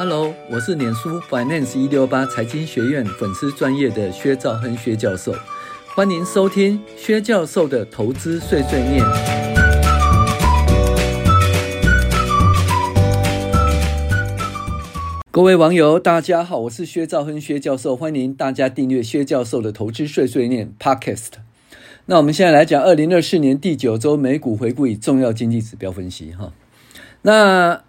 Hello，我是脸书 Finance 一六八财经学院粉丝专业的薛兆亨薛教授，欢迎收听薛教授的投资碎碎念。各位网友，大家好，我是薛兆亨薛教授，欢迎大家订阅薛教授的投资碎碎念 Podcast。那我们现在来讲二零二四年第九周美股回顾与重要经济指标分析哈。那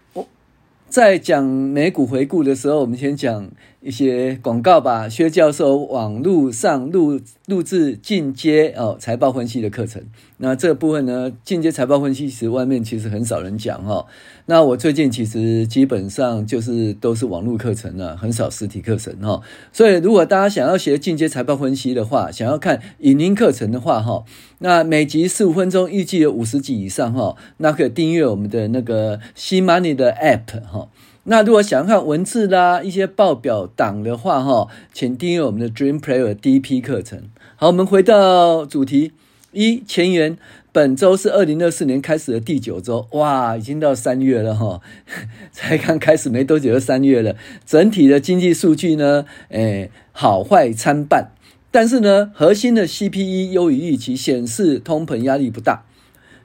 在讲美股回顾的时候，我们先讲一些广告吧。薛教授网络上录录制进阶哦财报分析的课程。那这部分呢，进阶财报分析其实外面其实很少人讲哈。那我最近其实基本上就是都是网络课程了，很少实体课程哈。所以如果大家想要学进阶财报分析的话，想要看影音课程的话哈，那每集十五分钟，预计有五十集以上哈，那可以订阅我们的那个 CMoney 的 App 哈。那如果想要看文字啦一些报表档的话哈，请订阅我们的 Dream Player 第一批课程。好，我们回到主题一前言。本周是二零二四年开始的第九周，哇，已经到三月了哈，才刚开始没多久就三月了。整体的经济数据呢，诶，好坏参半，但是呢，核心的 C P E 优于预期，显示通膨压力不大。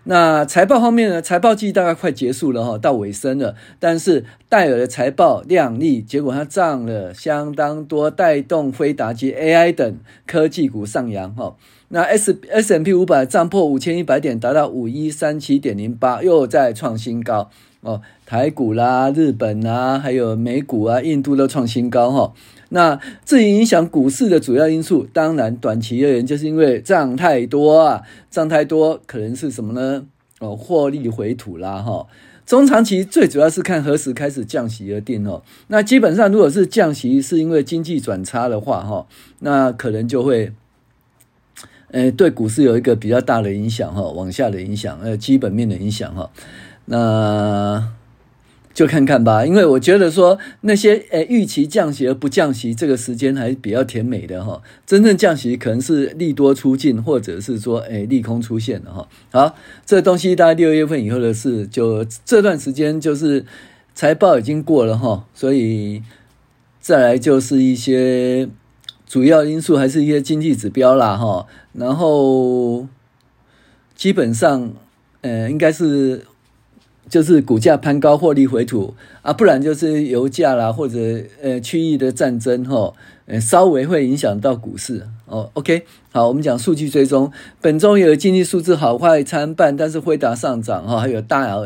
那财报方面呢，财报季大概快结束了哈，到尾声了，但是戴尔的财报亮丽，结果它涨了相当多，带动辉达及 AI 等科技股上扬哈。那 S S&P 五百涨破五千一百点，达到五一三七点零八，又再创新高哦。台股啦、日本啦，还有美股啊、印度都创新高哈。那至于影响股市的主要因素，当然短期而言，就是因为涨太多啊，涨太多可能是什么呢？哦，获利回吐啦哈。中长期最主要是看何时开始降息而定哦。那基本上如果是降息是因为经济转差的话哈，那可能就会。呃，对股市有一个比较大的影响哈，往下的影响，呃，基本面的影响哈，那就看看吧。因为我觉得说那些呃预期降息而不降息，这个时间还是比较甜美的哈。真正降息可能是利多出尽，或者是说呃利空出现的哈。好，这东西大概六月份以后的事，就这段时间就是财报已经过了哈，所以再来就是一些。主要因素还是一些经济指标啦，哈，然后基本上，呃，应该是就是股价攀高，获利回吐啊，不然就是油价啦，或者呃区域的战争，哈，呃，稍微会影响到股市哦。OK，好，我们讲数据追踪，本周有经济数字好坏参半，但是辉达上涨，哈，还有大。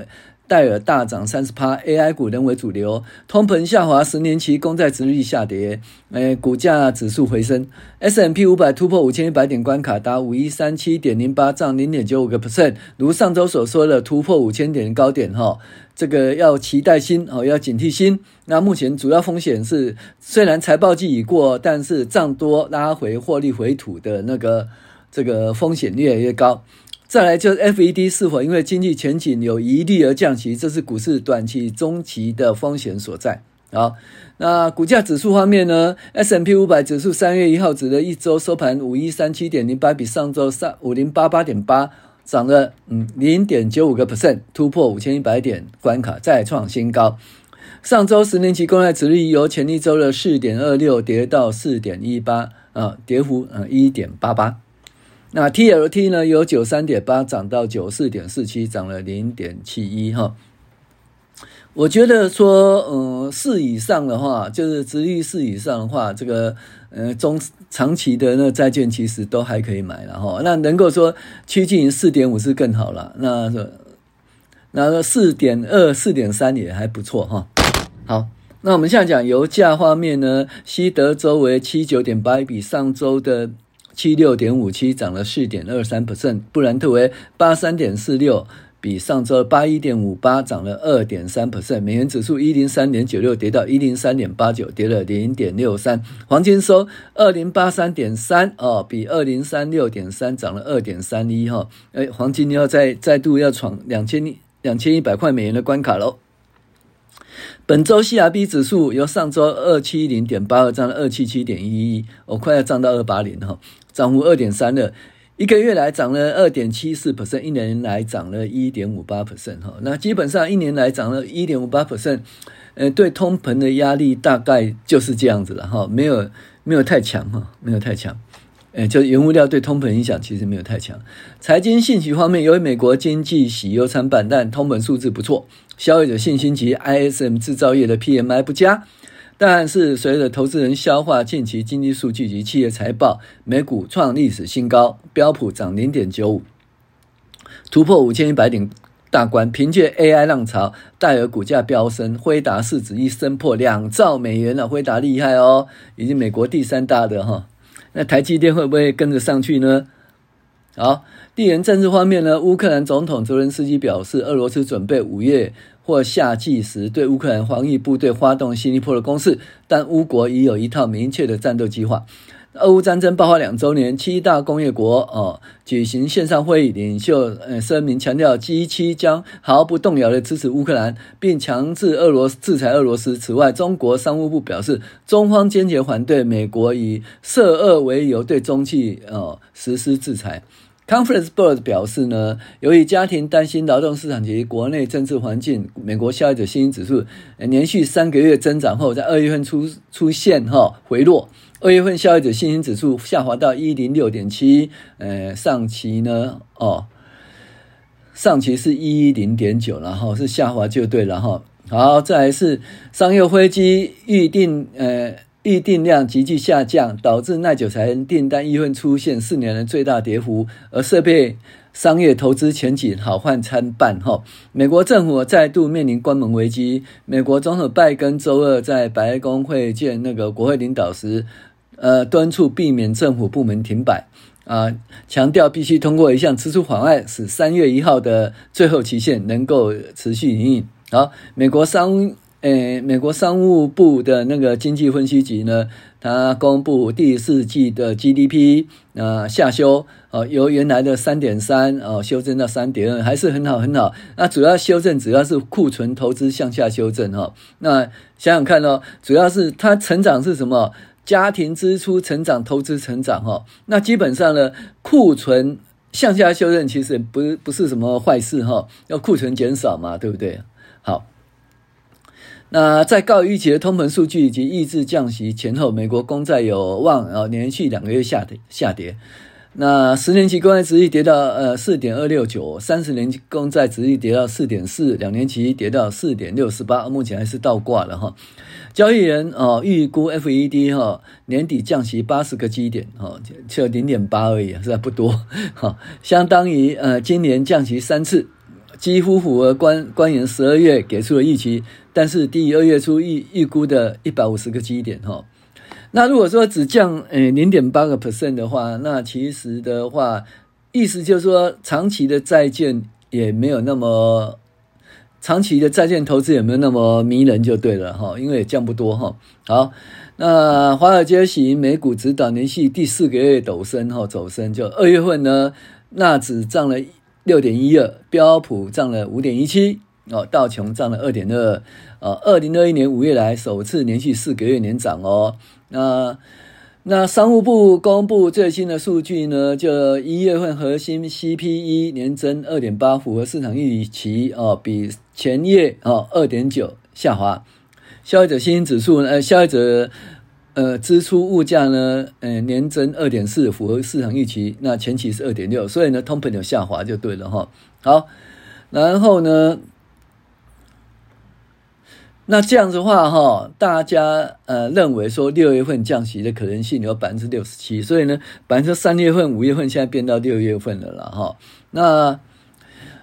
戴尔大涨三十趴，AI 股仍为主流。通膨下滑，十年期公债殖利率下跌，诶，股价指数回升。，S M P 五百突破五千一百点关卡，达五一三七点零八，涨零点九五个 percent。如上周所说的，突破五千点高点，哈，这个要期待新，哦，要警惕新。那目前主要风险是，虽然财报季已过，但是涨多拉回获利回吐的那个这个风险越来越高。再来就是 FED 是否因为经济前景有疑虑而降息，这是股市短期、中期的风险所在。好，那股价指数方面呢？S&P 五百指数三月一号指的一周收盘五一三七点零八，比上周三五零八八点八涨了嗯零点九五个 percent，突破五千一百点关卡，再创新高。上周十年期公债殖利率由前一周的四点二六跌到四点一八啊，跌幅嗯一点八八。那 TLT 呢，由九三点八涨到九四点四七，涨了零点七一哈。我觉得说，嗯，四以上的话，就是殖利率四以上的话，这个，呃，中长期的那债券其实都还可以买了哈。那能够说趋近于四点五是更好了。那那四点二、四点三也还不错哈。好，那我们现在讲油价方面呢，西德州为七九点八，比上周的。七六点五七涨了四点二三 percent，布兰特为八三点四六，比上周八一点五八涨了二点三 percent。美元指数一零三点九六跌到一零三点八九，跌了零点六三。黄金收二零八三点三哦，比二零三六点三涨了二点三一哈。哎，黄金要再再度要闯两千两千一百块美元的关卡喽。本周 CRB 指数由上周二七零点八二涨到二七七点一一，我快要涨到二八零哈。涨幅二点三二，一个月来涨了二点七四 percent，一年来涨了一点五八 percent 哈。那基本上一年来涨了一点五八 percent，呃，对通膨的压力大概就是这样子了哈，没有没有太强哈，没有太强。呃，就原物料对通膨影响其实没有太强。财经信息方面，由于美国经济喜忧参半，但通膨数字不错，消费者信心及 ISM 制造业的 PMI 不佳。但是随着投资人消化近期经济数据及企业财报，美股创历史新高，标普涨零点九五，突破五千一百点大关。凭借 AI 浪潮，戴尔股价飙升，辉达市值一升破两兆美元了。辉达厉害哦，已经美国第三大的哈。那台积电会不会跟着上去呢？好，地缘政治方面呢，乌克兰总统泽连斯基表示，俄罗斯准备五月或夏季时对乌克兰防御部队发动新一波的攻势，但乌国已有一套明确的战斗计划。俄乌战争爆发两周年，七大工业国哦举行线上会议，领袖呃声明强调，G7 将毫不动摇地支持乌克兰，并强制俄罗斯制裁俄罗斯。此外，中国商务部表示，中方坚决反对美国以涉俄为由对中企哦实施制裁。Conference Board 表示呢，由于家庭担心劳动市场及国内政治环境，美国消费者信心指数连续三个月增长后，在二月份出出现哈回落。二月份消费者信心指数下滑到一零六点七，呃，上期呢哦，上期是一一零点九，然后是下滑就对了哈。好，再来是商业飞机预定呃。预订量急剧下降，导致耐久材订单一月份出现四年的最大跌幅，而设备商业投资前景好坏参半。哈，美国政府再度面临关门危机。美国总统拜登周二在白宫会见那个国会领导时，呃，敦促避免政府部门停摆，啊，强调必须通过一项支出法案，使三月一号的最后期限能够持续营运。好，美国商。诶，美国商务部的那个经济分析局呢，它公布第四季的 GDP 啊、下修，哦，由原来的三点三哦修正到三点二，还是很好很好。那主要修正主要是库存投资向下修正哈、哦。那想想看哦，主要是它成长是什么？家庭支出成长，投资成长哈、哦。那基本上呢，库存向下修正其实不不是什么坏事哈、哦，要库存减少嘛，对不对？那在高于预期的通膨数据以及抑制降息前后，美国公债有望啊连续两个月下跌下跌。那十年期公债殖利率跌到呃四点二六九，三十年期公债殖利率跌到四点四，两年期跌到四点六四八，目前还是倒挂了哈。交易人哦预估 FED 哈年底降息八十个基点哈，就零点八而已，实在不多哈，相当于呃今年降息三次。几乎符合官官员十二月给出的预期，但是低于二月初预预估的一百五十个基点哈。那如果说只降诶零点八个 percent 的话，那其实的话，意思就是说长期的债券也没有那么长期的债券投资也没有那么迷人就对了哈，因为也降不多哈。好，那华尔街型美股指导连续第四个月陡升哈走升，就二月份呢，纳指涨了。六点一二，标普涨了五点一七，哦，道琼涨了二点二，哦，二零二一年五月来首次连续四个月连涨哦。那那商务部公布最新的数据呢，就一月份核心 CPI 年增二点八，符合市场预期哦，比前月哦二点九下滑。消费者信心指数呢，呃，消费者。呃，支出物价呢，呃，年增二点四，符合市场预期。那前期是二点六，所以呢，通膨有下滑就对了哈。好，然后呢，那这样子的话哈，大家呃认为说六月份降息的可能性有百分之六十七，所以呢，百分之三月份、五月份现在变到六月份了啦哈。那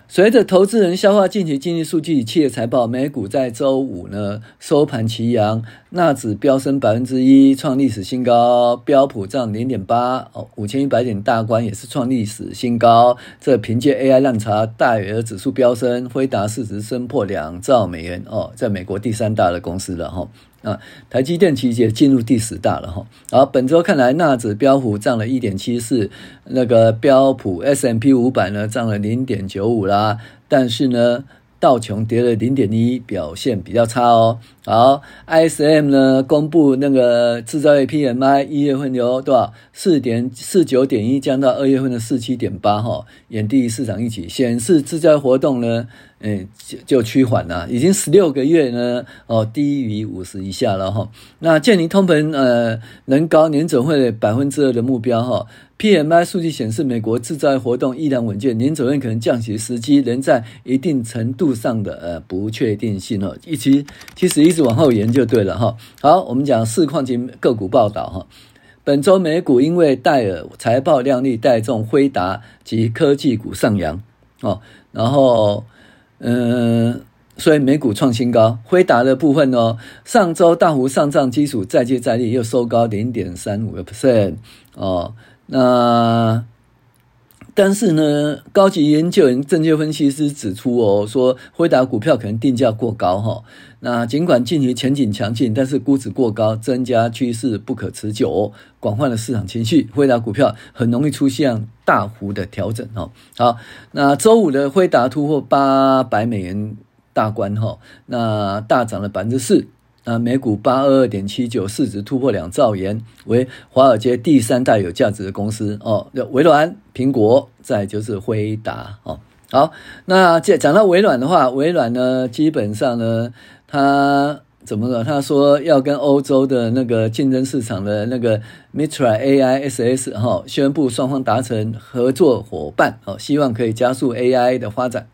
随着投资人消化近期经济数据企业财报，美股在周五呢收盘齐扬，纳指飙升百分之一，创历史新高；标普涨零点八，哦，五千一百点大关也是创历史新高。这凭借 AI 浪潮，戴尔指数飙升，辉达市值升破两兆美元哦，在美国第三大的公司了哈。啊，台积电其实也进入第十大了哈。好，本周看来，纳指标普涨了一点七四，那个标普 S M P 五百呢涨了零点九五啦。但是呢，道琼跌了零点一，表现比较差哦。好，ISM 呢公布那个制造业 PMI 一月份由多少四点四九点一降到二月份的四七点八哈，远低于市场预期，显示制造业活动呢。诶就就趋缓了，已经十六个月呢，哦，低于五十以下了哈。那鉴于通膨呃能高年总会的百分之二的目标哈。PMI 数据显示，美国制造业活动依然稳健，年总会可能降息时机仍在一定程度上的呃不确定性哦。一其其实一直往后延就对了哈。好，我们讲市况及个股报道哈。本周美股因为戴尔财报亮丽，带动辉达及科技股上扬哦，然后。嗯，所以美股创新高，辉达的部分哦，上周大幅上涨基础再接再厉，又收高零点三五个 percent 哦。那但是呢，高级研究员、证券分析师指出哦，说辉达股票可能定价过高哈。那尽管近期前景强劲，但是估值过高，增加趋势不可持久。广泛的市场情绪，辉达股票很容易出现大幅的调整哈。好，那周五的辉达突破八百美元大关哈，那大涨了百分之四。那每股八二二点七九，市值突破两兆元，为华尔街第三大有价值的公司哦。微软、苹果，再就是辉达哦。好，那讲讲到微软的话，微软呢，基本上呢，他怎么说？他说要跟欧洲的那个竞争市场的那个 Mitra AI SS 哈，宣布双方达成合作伙伴哦，希望可以加速 AI 的发展。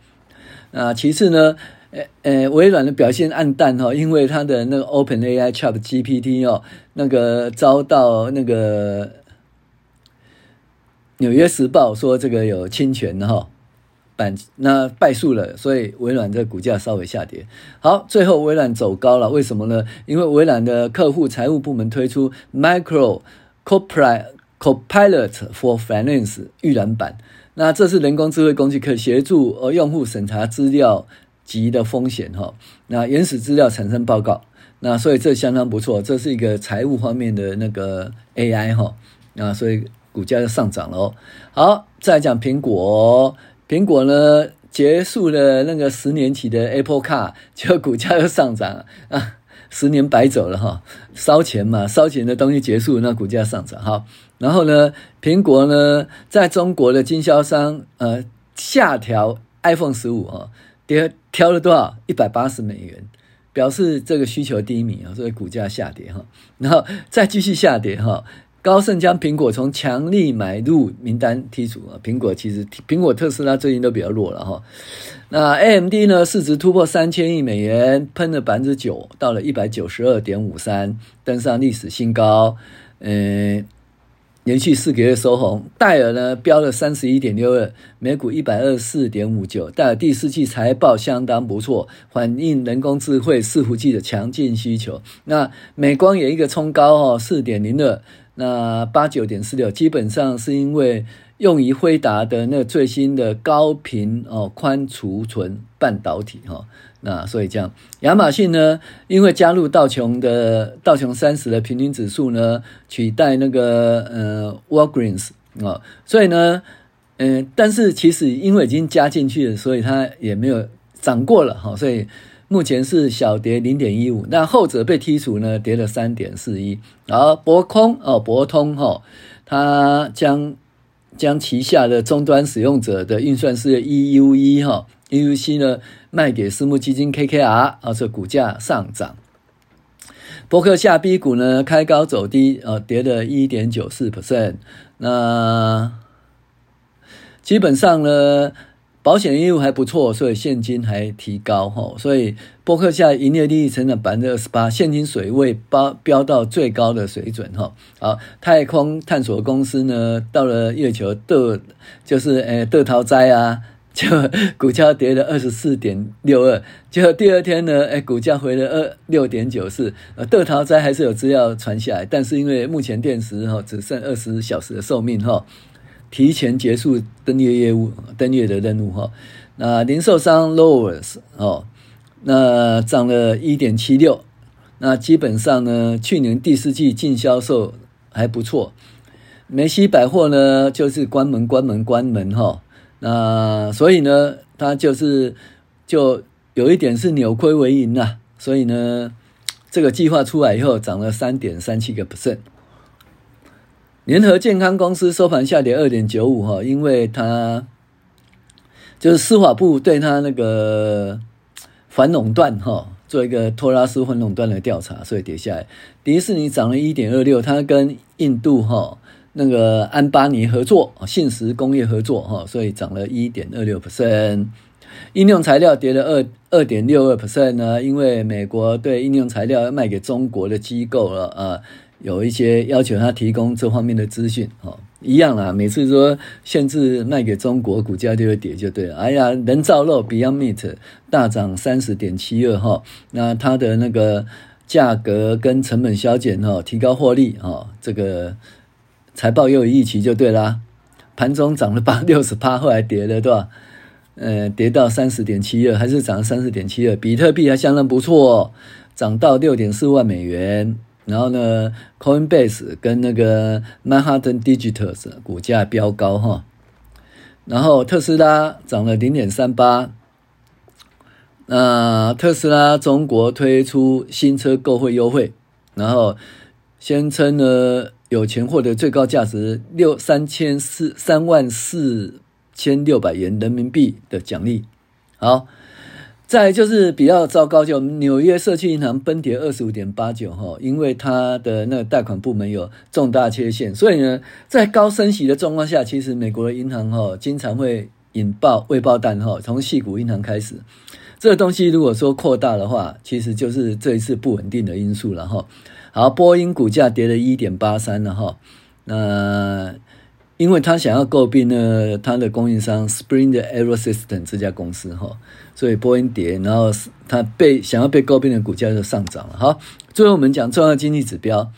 那其次呢？呃呃，微软的表现黯淡哈，因为它的那个 OpenAI ChatGPT 哦，那个遭到那个纽约时报说这个有侵权哈，版那败诉了，所以微软的股价稍微下跌。好，最后微软走高了，为什么呢？因为微软的客户财务部门推出 Micro Copilot for Finance 预览版，那这是人工智慧工具，可协助呃用户审查资料。级的风险哈，那原始资料产生报告，那所以这相当不错，这是一个财务方面的那个 AI 哈，那所以股价就上涨了哦。好，再讲苹果，苹果呢结束了那个十年期的 Apple Car，结果股价又上涨啊，十年白走了哈，烧钱嘛，烧钱的东西结束，那股价上涨哈。然后呢，苹果呢在中国的经销商呃下调 iPhone 十五啊。跌调了多少？一百八十美元，表示这个需求低迷啊，所以股价下跌哈，然后再继续下跌哈。高盛将苹果从强力买入名单剔除啊。苹果其实苹果、特斯拉最近都比较弱了哈。那 AMD 呢？市值突破三千亿美元，喷了百分之九，到了一百九十二点五三，登上历史新高。嗯。连续四个月收红，戴尔呢飙了三十一点六二，每股一百二十四点五九。戴尔第四季财报相当不错，反映人工智慧伺服器的强劲需求。那美光有一个冲高哦，四点零二，那八九点四六，基本上是因为用于辉达的那最新的高频哦宽储存半导体哈。那所以这样，亚马逊呢，因为加入道琼的道琼三十的平均指数呢，取代那个呃 Walgreens 啊，所以呢，嗯、但是其实因为已经加进去了，所以它也没有涨过了哈，所以目前是小跌零点一五。那后者被剔除呢，跌了三点四一。然后博空哦，博通哈，它将将旗下的终端使用者的运算式 EUE 哈。EUC 呢卖给私募基金 KKR，啊，这股价上涨。博克下 B 股呢开高走低，呃，跌了一点九四 percent。那基本上呢，保险业务还不错，所以现金还提高哈。所以波克夏营业利益成长百分之二十八，现金水位飙飙到最高的水准哈。好，太空探索公司呢到了月球的，就是呃豆桃栽啊。就股价跌了二十四点六二，结果第二天呢，哎，股价回了二六点九四。呃，豆桃斋还是有资料传下来，但是因为目前电池哈只剩二十小时的寿命哈，提前结束登月业务登月的任务哈。那零售商 Lowers 哦，那涨了一点七六。那基本上呢，去年第四季净销售还不错。梅西百货呢，就是关门关门关门哈。那所以呢，它就是就有一点是扭亏为盈呐。所以呢，这个计划出来以后涨了三点三七个 percent。联合健康公司收盘下跌二点九五哈，因为它就是司法部对它那个反垄断哈，做一个托拉斯反垄断的调查，所以跌下来。迪士尼涨了一点二六，它跟印度哈那个安巴尼合作，信实工业合作哈，所以涨了一点二六 percent。应用材料跌了二二点六二 percent 呢，因为美国对应用材料要卖给中国的机构了啊，有一些要求他提供这方面的资讯哈。一样啦，每次说限制卖给中国，股价就会跌就对了。哎呀，人造肉 Beyond Meat 大涨三十点七二哈，那它的那个价格跟成本削减哈，提高获利哈，这个财报又有预期就对啦。盘中涨了八 六十八，后来跌了对吧？呃，跌到三十点七二，还是涨了三十点七二。比特币还相当不错，涨到六点四万美元。然后呢，Coinbase 跟那个 Manhattan Digital 股价飙高哈，然后特斯拉涨了零点三八，那特斯拉中国推出新车购汇优惠，然后宣称呢有钱获得最高价值六三千四三万四千六百元人民币的奖励，好。再就是比较糟糕，就纽约社区银行崩跌二十五点八九哈，因为它的那个贷款部门有重大缺陷，所以呢，在高升息的状况下，其实美国的银行哈经常会引爆未爆弹哈，从细谷银行开始，这个东西如果说扩大的话，其实就是这一次不稳定的因素了哈。好，波音股价跌了一点八三了哈，那因为他想要诟病呢，他的供应商 Spring Aerosystem 这家公司哈。所以波音跌，然后他被想要被诟病的股价就上涨了。好，最后我们讲重要经济指标。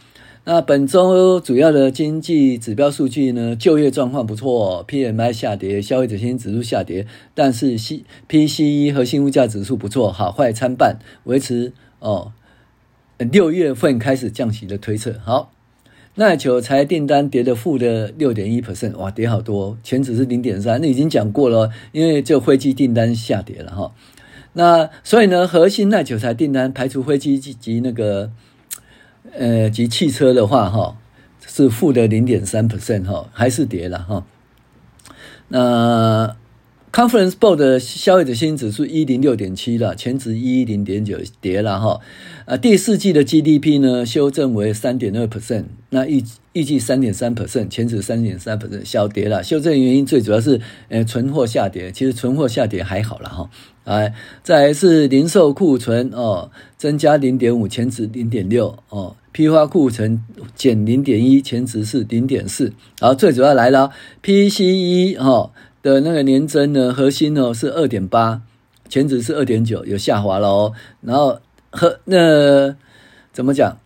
那本周主要的经济指标数据呢，就业状况不错，PMI 下跌，消费者信心指数下跌，但是 C PCE 核心物价指数不错，好坏参半，维持哦。六月份开始降息的推测。好。耐久财订单跌的负的六点一 percent，哇，跌好多，前值是零点三，那已经讲过了，因为就飞机订单下跌了哈。那所以呢，核心耐久财订单排除飞机及及那个呃及汽车的话哈，是负的零点三 percent 哈，还是跌了哈。那 Conference Board 的消费者信心指数一零六点七了，前值一零点九跌了哈。啊，第四季的 GDP 呢修正为三点二 percent，那预预计三点三 percent，前值三点三 percent，小跌了。修正原因最主要是呃存货下跌，其实存货下跌还好了哈。哎，再来是零售库存哦，增加零点五，前值零点六哦，批发库存减零点一，前值是零点四。好，最主要来了 PCE 哦。的那个年增呢，核心呢是二点八，前值是二点九，有下滑了哦。然后和那怎么讲？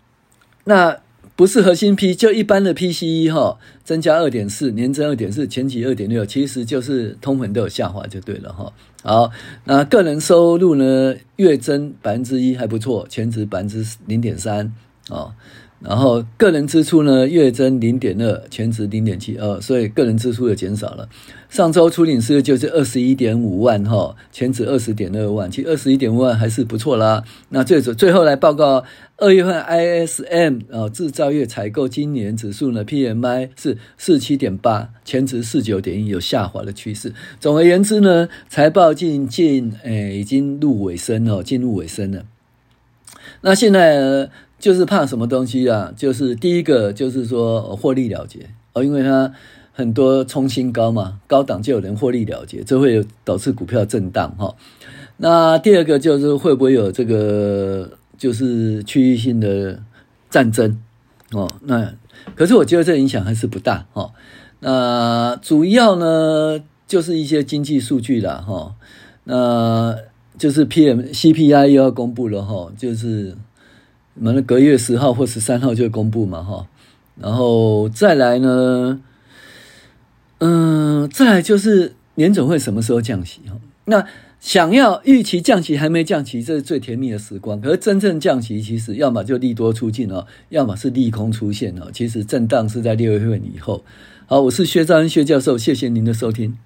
那不是核心 P，就一般的 PCE 哈，增加二点四，年增二点四，前值二点六，其实就是通膨都有下滑就对了哈。好，那个人收入呢，月增百分之一还不错，前值百分之零点三哦。然后个人支出呢，月增零点二，前值零点七二，所以个人支出也减少了。上周初领是就是二十一点五万哈，前值二十点二万，其实二十一点五万还是不错啦。那最最后来报告二月份 ISM 啊制造业采购今年指数呢，PMI 是四七点八，前值四九点一，有下滑的趋势。总而言之呢，财报近近诶已经入尾声了，进入尾声了。那现在？就是怕什么东西啊？就是第一个就是说获利了结哦，因为它很多冲新高嘛，高档就有人获利了结，这会导致股票震荡哈。那第二个就是会不会有这个就是区域性的战争哦？那可是我觉得这影响还是不大哈。那主要呢就是一些经济数据啦哈。那就是 PM CPI 又要公布了哈，就是。我们隔月十号或十三号就公布嘛，哈，然后再来呢，嗯，再来就是年总会什么时候降息哈？那想要预期降息还没降息，这是最甜蜜的时光。可是真正降息，其实要么就利多出尽哦，要么是利空出现哦。其实震荡是在六月份以后。好，我是薛兆恩薛教授，谢谢您的收听。